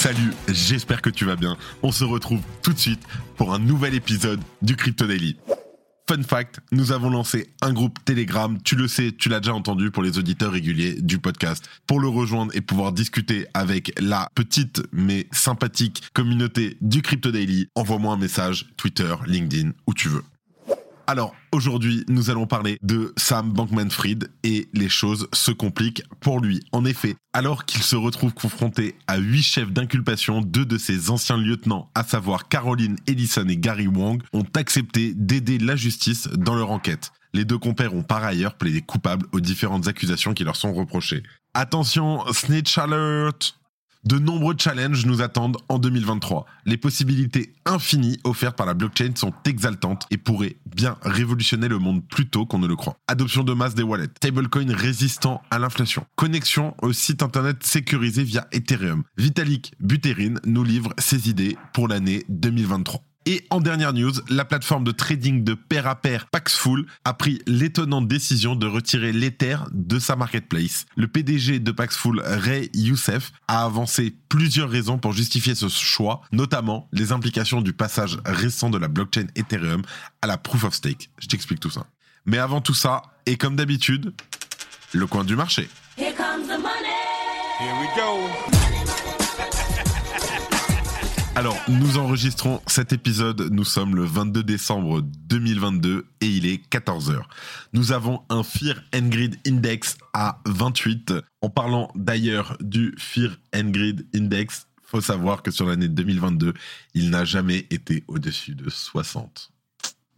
Salut, j'espère que tu vas bien. On se retrouve tout de suite pour un nouvel épisode du Crypto Daily. Fun fact, nous avons lancé un groupe Telegram, tu le sais, tu l'as déjà entendu pour les auditeurs réguliers du podcast. Pour le rejoindre et pouvoir discuter avec la petite mais sympathique communauté du Crypto Daily, envoie-moi un message, Twitter, LinkedIn, où tu veux. Alors aujourd'hui, nous allons parler de Sam Bankman-Fried et les choses se compliquent pour lui. En effet, alors qu'il se retrouve confronté à huit chefs d'inculpation, deux de ses anciens lieutenants, à savoir Caroline Ellison et Gary Wong, ont accepté d'aider la justice dans leur enquête. Les deux compères ont par ailleurs plaidé coupables aux différentes accusations qui leur sont reprochées. Attention, snitch alert de nombreux challenges nous attendent en 2023. Les possibilités infinies offertes par la blockchain sont exaltantes et pourraient bien révolutionner le monde plus tôt qu'on ne le croit. Adoption de masse des wallets, stablecoin résistant à l'inflation, connexion au site internet sécurisé via Ethereum. Vitalik Buterin nous livre ses idées pour l'année 2023. Et en dernière news, la plateforme de trading de pair à pair Paxful a pris l'étonnante décision de retirer l'Ether de sa marketplace. Le PDG de Paxful, Ray Youssef, a avancé plusieurs raisons pour justifier ce choix, notamment les implications du passage récent de la blockchain Ethereum à la proof of stake. Je t'explique tout ça. Mais avant tout ça, et comme d'habitude, le coin du marché. Here comes the money. Here we go. Alors, nous enregistrons cet épisode, nous sommes le 22 décembre 2022 et il est 14h. Nous avons un Fear and Grid Index à 28. En parlant d'ailleurs du Fear and Grid Index, faut savoir que sur l'année 2022, il n'a jamais été au-dessus de 60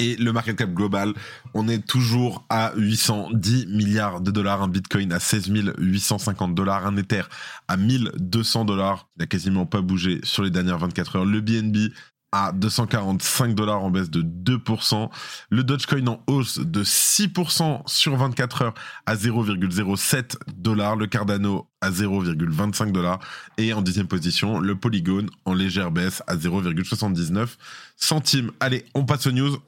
et le market cap global, on est toujours à 810 milliards de dollars, un bitcoin à 16 850 dollars, un ether à 1200 dollars, il n'a quasiment pas bougé sur les dernières 24 heures, le BNB à 245 dollars en baisse de 2%, le Dogecoin en hausse de 6% sur 24 heures à 0,07 dollars, le Cardano à 0,25 dollars. Et en dixième position le Polygon en légère baisse à 0,79 centimes. Allez, on passe aux news.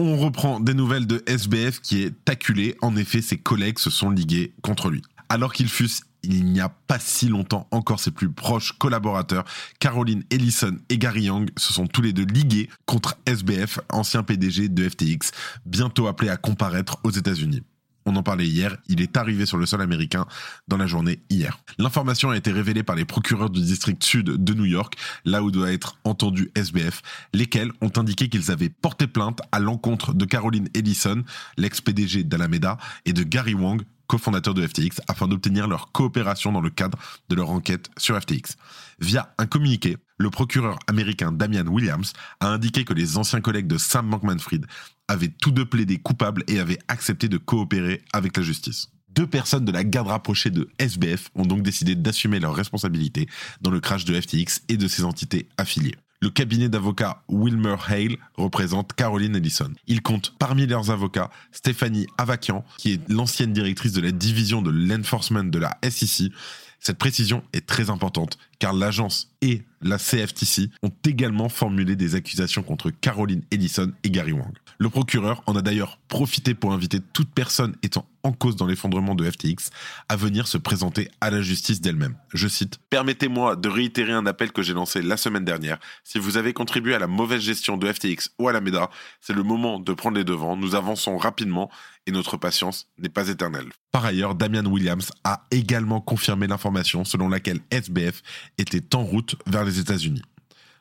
On reprend des nouvelles de SBF qui est acculé. En effet, ses collègues se sont ligués contre lui. Alors qu'il fut il n'y a pas si longtemps encore ses plus proches collaborateurs, Caroline Ellison et Gary Young, se sont tous les deux ligués contre SBF, ancien PDG de FTX, bientôt appelé à comparaître aux États-Unis. On en parlait hier, il est arrivé sur le sol américain dans la journée hier. L'information a été révélée par les procureurs du district sud de New York, là où doit être entendu SBF, lesquels ont indiqué qu'ils avaient porté plainte à l'encontre de Caroline Ellison, l'ex-PDG d'Alameda, et de Gary Wong, cofondateur de FTX, afin d'obtenir leur coopération dans le cadre de leur enquête sur FTX. Via un communiqué, le procureur américain Damian Williams a indiqué que les anciens collègues de Sam Bankman-Fried avaient tous deux plaidé coupables et avaient accepté de coopérer avec la justice. Deux personnes de la garde rapprochée de SBF ont donc décidé d'assumer leurs responsabilités dans le crash de FTX et de ses entités affiliées. Le cabinet d'avocats Wilmer Hale représente Caroline Ellison. Il compte parmi leurs avocats Stéphanie Avakian, qui est l'ancienne directrice de la division de l'enforcement de la SEC. Cette précision est très importante car l'agence et la CFTC ont également formulé des accusations contre Caroline Ellison et Gary Wang. Le procureur en a d'ailleurs profité pour inviter toute personne étant en cause dans l'effondrement de FTX à venir se présenter à la justice d'elle-même. Je cite Permettez-moi de réitérer un appel que j'ai lancé la semaine dernière. Si vous avez contribué à la mauvaise gestion de FTX ou à la MEDA, c'est le moment de prendre les devants. Nous avançons rapidement et notre patience n'est pas éternelle. Par ailleurs, Damian Williams a également confirmé l'information selon laquelle SBF était en route vers les États-Unis.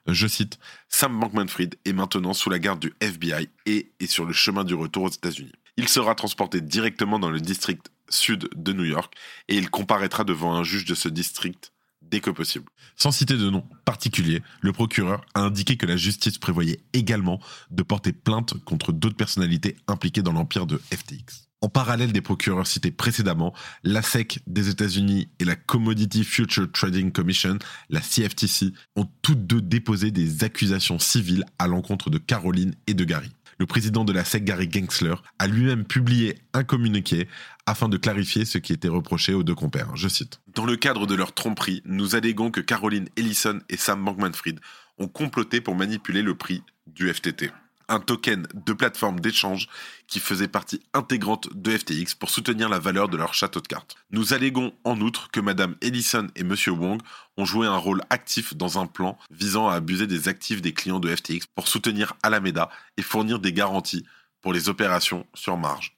Je cite, Sam Bankman-Fried est maintenant sous la garde du FBI et est sur le chemin du retour aux États-Unis. Il sera transporté directement dans le district sud de New York et il comparaîtra devant un juge de ce district dès que possible. Sans citer de nom particulier, le procureur a indiqué que la justice prévoyait également de porter plainte contre d'autres personnalités impliquées dans l'empire de FTX. En parallèle des procureurs cités précédemment, la SEC des États-Unis et la Commodity Future Trading Commission, la CFTC, ont toutes deux déposé des accusations civiles à l'encontre de Caroline et de Gary. le président de la SEC, Gary Gensler, a lui-même publié un communiqué afin de clarifier ce qui était reproché aux deux compères. Je cite. Dans le cadre de leur tromperie, nous alléguons que Caroline Ellison et Sam Bankman-Fried ont comploté pour manipuler le prix du FTT un token de plateforme d'échange qui faisait partie intégrante de FTX pour soutenir la valeur de leur château de cartes. Nous allégons en outre que Madame Ellison et Monsieur Wong ont joué un rôle actif dans un plan visant à abuser des actifs des clients de FTX pour soutenir Alameda et fournir des garanties pour les opérations sur marge.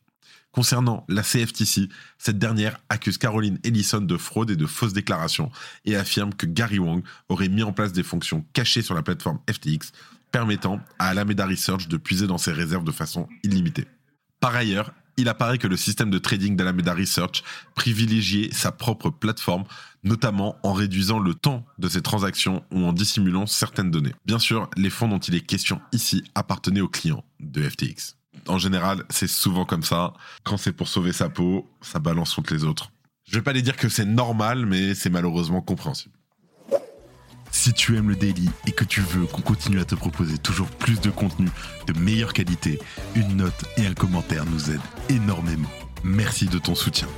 Concernant la CFTC, cette dernière accuse Caroline Ellison de fraude et de fausses déclarations et affirme que Gary Wong aurait mis en place des fonctions cachées sur la plateforme FTX permettant à Alameda Research de puiser dans ses réserves de façon illimitée. Par ailleurs, il apparaît que le système de trading d'Alameda Research privilégiait sa propre plateforme, notamment en réduisant le temps de ses transactions ou en dissimulant certaines données. Bien sûr, les fonds dont il est question ici appartenaient aux clients de FTX. En général, c'est souvent comme ça. Quand c'est pour sauver sa peau, ça balance contre les autres. Je vais pas les dire que c'est normal, mais c'est malheureusement compréhensible. Si tu aimes le daily et que tu veux qu'on continue à te proposer toujours plus de contenu de meilleure qualité, une note et un commentaire nous aident énormément. Merci de ton soutien.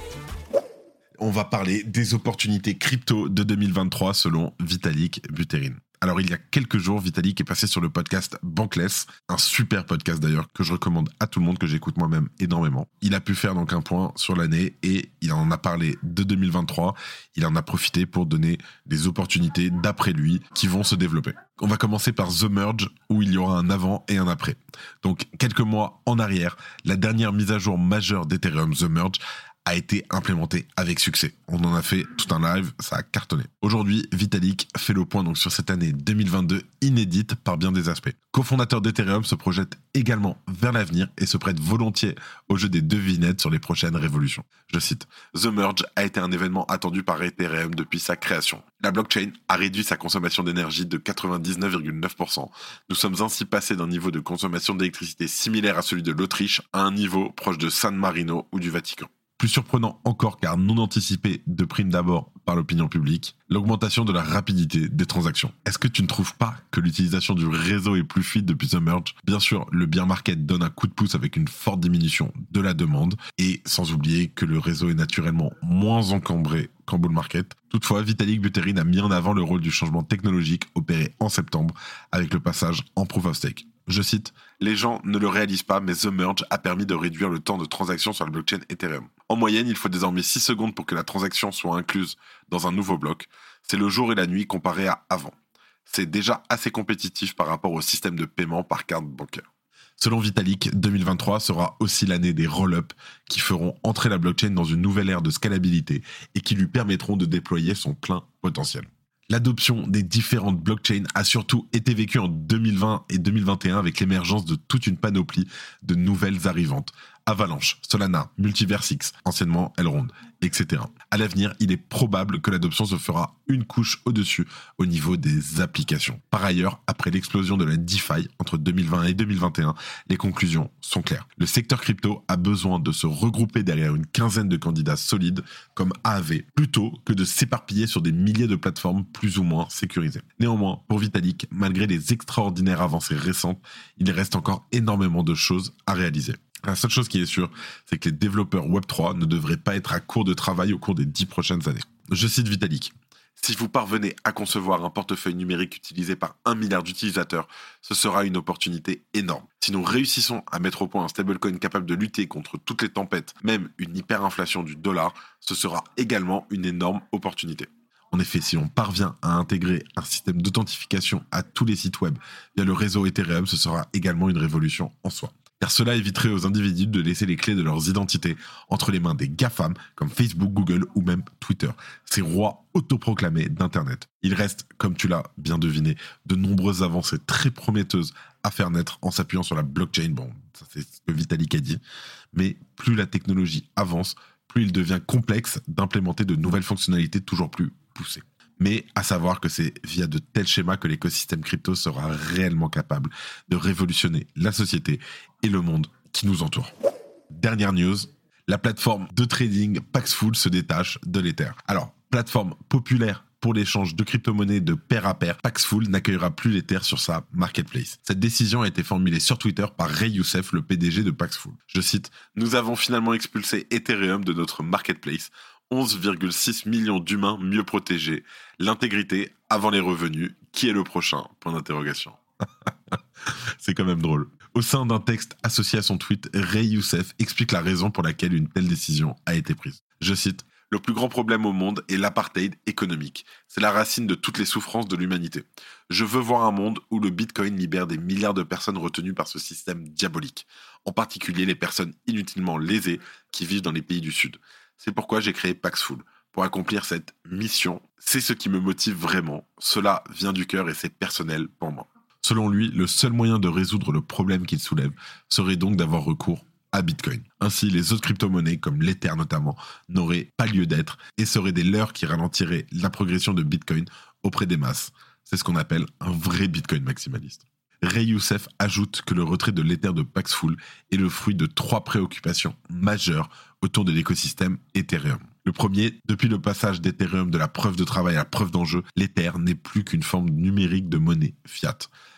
On va parler des opportunités crypto de 2023 selon Vitalik Buterin. Alors, il y a quelques jours, Vitalik est passé sur le podcast Bankless, un super podcast d'ailleurs que je recommande à tout le monde, que j'écoute moi-même énormément. Il a pu faire donc un point sur l'année et il en a parlé de 2023. Il en a profité pour donner des opportunités d'après lui qui vont se développer. On va commencer par The Merge où il y aura un avant et un après. Donc, quelques mois en arrière, la dernière mise à jour majeure d'Ethereum, The Merge, a été implémenté avec succès. On en a fait tout un live, ça a cartonné. Aujourd'hui, Vitalik fait le point sur cette année 2022 inédite par bien des aspects. Cofondateur d'Ethereum se projette également vers l'avenir et se prête volontiers au jeu des devinettes sur les prochaines révolutions. Je cite The Merge a été un événement attendu par Ethereum depuis sa création. La blockchain a réduit sa consommation d'énergie de 99,9%. Nous sommes ainsi passés d'un niveau de consommation d'électricité similaire à celui de l'Autriche à un niveau proche de San Marino ou du Vatican. Plus surprenant encore car non anticipé de prime d'abord par l'opinion publique, l'augmentation de la rapidité des transactions. Est-ce que tu ne trouves pas que l'utilisation du réseau est plus fluide depuis The Merge? Bien sûr, le bear market donne un coup de pouce avec une forte diminution de la demande et sans oublier que le réseau est naturellement moins encombré qu'en bull market. Toutefois, Vitalik Buterin a mis en avant le rôle du changement technologique opéré en septembre avec le passage en proof of stake. Je cite, Les gens ne le réalisent pas, mais The Merge a permis de réduire le temps de transaction sur la blockchain Ethereum. En moyenne, il faut désormais 6 secondes pour que la transaction soit incluse dans un nouveau bloc. C'est le jour et la nuit comparé à avant. C'est déjà assez compétitif par rapport au système de paiement par carte bancaire. Selon Vitalik, 2023 sera aussi l'année des roll-up qui feront entrer la blockchain dans une nouvelle ère de scalabilité et qui lui permettront de déployer son plein potentiel. L'adoption des différentes blockchains a surtout été vécue en 2020 et 2021 avec l'émergence de toute une panoplie de nouvelles arrivantes. Avalanche, Solana, Multiversix, anciennement Elrond, etc. À l'avenir, il est probable que l'adoption se fera une couche au-dessus au niveau des applications. Par ailleurs, après l'explosion de la DeFi entre 2020 et 2021, les conclusions sont claires. Le secteur crypto a besoin de se regrouper derrière une quinzaine de candidats solides comme AAV, plutôt que de s'éparpiller sur des milliers de plateformes plus ou moins sécurisées. Néanmoins, pour Vitalik, malgré les extraordinaires avancées récentes, il reste encore énormément de choses à réaliser. La seule chose qui est sûre, c'est que les développeurs Web3 ne devraient pas être à court de travail au cours des dix prochaines années. Je cite Vitalik. Si vous parvenez à concevoir un portefeuille numérique utilisé par un milliard d'utilisateurs, ce sera une opportunité énorme. Si nous réussissons à mettre au point un stablecoin capable de lutter contre toutes les tempêtes, même une hyperinflation du dollar, ce sera également une énorme opportunité. En effet, si on parvient à intégrer un système d'authentification à tous les sites web via le réseau Ethereum, ce sera également une révolution en soi car cela éviterait aux individus de laisser les clés de leurs identités entre les mains des GAFAM comme Facebook, Google ou même Twitter, ces rois autoproclamés d'Internet. Il reste, comme tu l'as bien deviné, de nombreuses avancées très prometteuses à faire naître en s'appuyant sur la blockchain. Bon, ça c'est ce que Vitalik a dit. Mais plus la technologie avance, plus il devient complexe d'implémenter de nouvelles fonctionnalités toujours plus poussées mais à savoir que c'est via de tels schémas que l'écosystème crypto sera réellement capable de révolutionner la société et le monde qui nous entoure. Dernière news, la plateforme de trading Paxful se détache de l'Ether. Alors, plateforme populaire pour l'échange de crypto-monnaies de pair à pair, Paxful n'accueillera plus l'Ether sur sa marketplace. Cette décision a été formulée sur Twitter par Ray Youssef, le PDG de Paxful. Je cite Nous avons finalement expulsé Ethereum de notre marketplace. 11,6 millions d'humains mieux protégés. L'intégrité avant les revenus. Qui est le prochain? Point d'interrogation. C'est quand même drôle. Au sein d'un texte associé à son tweet, Ray Youssef explique la raison pour laquelle une telle décision a été prise. Je cite Le plus grand problème au monde est l'apartheid économique. C'est la racine de toutes les souffrances de l'humanité. Je veux voir un monde où le Bitcoin libère des milliards de personnes retenues par ce système diabolique, en particulier les personnes inutilement lésées qui vivent dans les pays du Sud. C'est pourquoi j'ai créé Paxful. Pour accomplir cette mission, c'est ce qui me motive vraiment. Cela vient du cœur et c'est personnel pour moi. Selon lui, le seul moyen de résoudre le problème qu'il soulève serait donc d'avoir recours à Bitcoin. Ainsi, les autres crypto-monnaies, comme l'Ether notamment, n'auraient pas lieu d'être et seraient des leurs qui ralentiraient la progression de Bitcoin auprès des masses. C'est ce qu'on appelle un vrai Bitcoin maximaliste. Ray Youssef ajoute que le retrait de l'Ether de Paxful est le fruit de trois préoccupations majeures autour de l'écosystème Ethereum. Le premier, depuis le passage d'Ethereum de la preuve de travail à la preuve d'enjeu, l'Ether n'est plus qu'une forme numérique de monnaie fiat.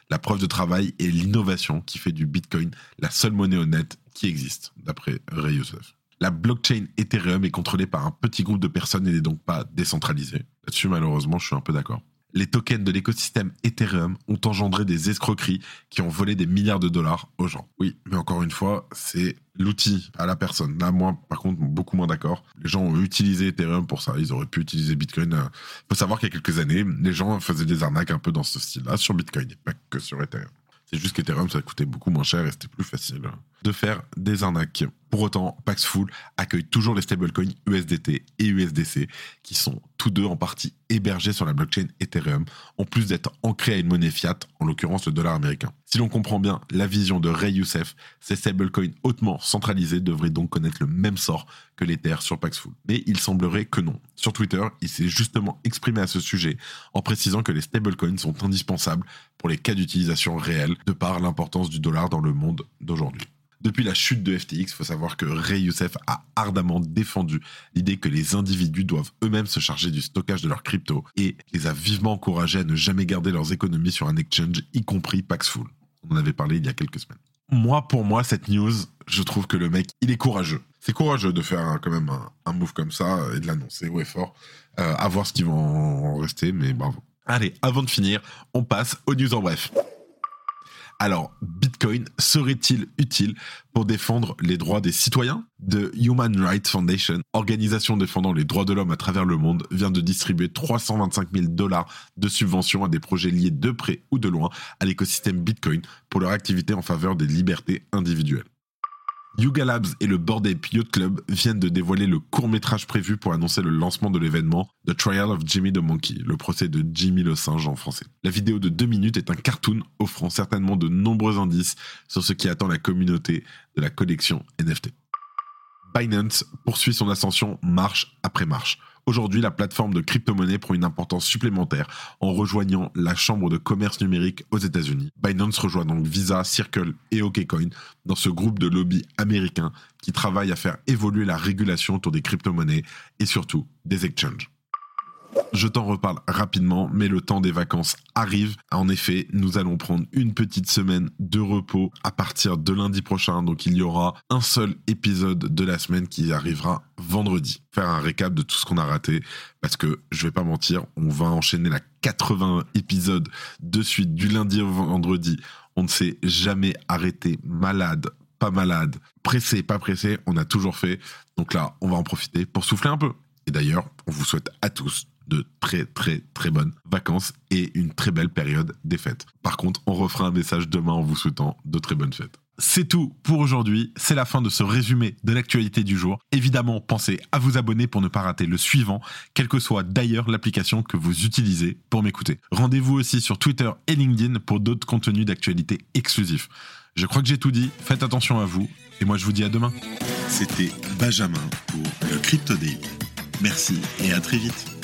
La preuve de travail est l'innovation qui fait du Bitcoin la seule monnaie honnête qui existe, d'après Ray Youssef. La blockchain Ethereum est contrôlée par un petit groupe de personnes et n'est donc pas décentralisée. Là-dessus, malheureusement, je suis un peu d'accord les tokens de l'écosystème Ethereum ont engendré des escroqueries qui ont volé des milliards de dollars aux gens. Oui, mais encore une fois, c'est l'outil à la personne. Là, moi, par contre, beaucoup moins d'accord. Les gens ont utilisé Ethereum pour ça. Ils auraient pu utiliser Bitcoin. Il faut savoir qu'il y a quelques années, les gens faisaient des arnaques un peu dans ce style-là sur Bitcoin, et pas que sur Ethereum. C'est juste qu'Ethereum, ça coûtait beaucoup moins cher et c'était plus facile de faire des arnaques. Pour autant, Paxful accueille toujours les stablecoins USDT et USDC qui sont tous deux en partie hébergés sur la blockchain Ethereum, en plus d'être ancrés à une monnaie fiat, en l'occurrence le dollar américain. Si l'on comprend bien la vision de Ray Youssef, ces stablecoins hautement centralisés devraient donc connaître le même sort que l'Ether sur Paxful. Mais il semblerait que non. Sur Twitter, il s'est justement exprimé à ce sujet en précisant que les stablecoins sont indispensables pour les cas d'utilisation réels de par l'importance du dollar dans le monde d'aujourd'hui. Depuis la chute de FTX, il faut savoir que Ray Youssef a ardemment défendu l'idée que les individus doivent eux-mêmes se charger du stockage de leurs cryptos et les a vivement encouragés à ne jamais garder leurs économies sur un exchange, y compris Paxful. On en avait parlé il y a quelques semaines. Moi, pour moi, cette news, je trouve que le mec, il est courageux. C'est courageux de faire quand même un, move comme ça et de l'annoncer ouais fort. Euh, à voir ce qui va en rester, mais bravo. Allez, avant de finir, on passe aux news en bref. Alors, Bitcoin serait-il utile pour défendre les droits des citoyens? The Human Rights Foundation, organisation défendant les droits de l'homme à travers le monde, vient de distribuer 325 000 dollars de subventions à des projets liés de près ou de loin à l'écosystème Bitcoin pour leur activité en faveur des libertés individuelles. Yuga Labs et le Bored Ape Club viennent de dévoiler le court métrage prévu pour annoncer le lancement de l'événement The Trial of Jimmy the Monkey, le procès de Jimmy le singe en français. La vidéo de deux minutes est un cartoon offrant certainement de nombreux indices sur ce qui attend la communauté de la collection NFT. Binance poursuit son ascension marche après marche. Aujourd'hui, la plateforme de crypto-monnaie prend une importance supplémentaire en rejoignant la Chambre de commerce numérique aux États-Unis. Binance rejoint donc Visa, Circle et OKCoin dans ce groupe de lobby américains qui travaille à faire évoluer la régulation autour des crypto-monnaies et surtout des exchanges. Je t'en reparle rapidement, mais le temps des vacances arrive. En effet, nous allons prendre une petite semaine de repos à partir de lundi prochain. Donc il y aura un seul épisode de la semaine qui arrivera vendredi. Faire un récap de tout ce qu'on a raté. Parce que je vais pas mentir, on va enchaîner la 80 épisodes de suite du lundi au vendredi. On ne s'est jamais arrêté malade, pas malade, pressé, pas pressé, on a toujours fait. Donc là, on va en profiter pour souffler un peu. Et d'ailleurs, on vous souhaite à tous de très très très bonnes vacances et une très belle période des fêtes. Par contre, on refera un message demain en vous souhaitant de très bonnes fêtes. C'est tout pour aujourd'hui, c'est la fin de ce résumé de l'actualité du jour. Évidemment, pensez à vous abonner pour ne pas rater le suivant, quelle que soit d'ailleurs l'application que vous utilisez pour m'écouter. Rendez-vous aussi sur Twitter et LinkedIn pour d'autres contenus d'actualité exclusifs. Je crois que j'ai tout dit, faites attention à vous, et moi je vous dis à demain. C'était Benjamin pour le Crypto Daily. Merci et à très vite.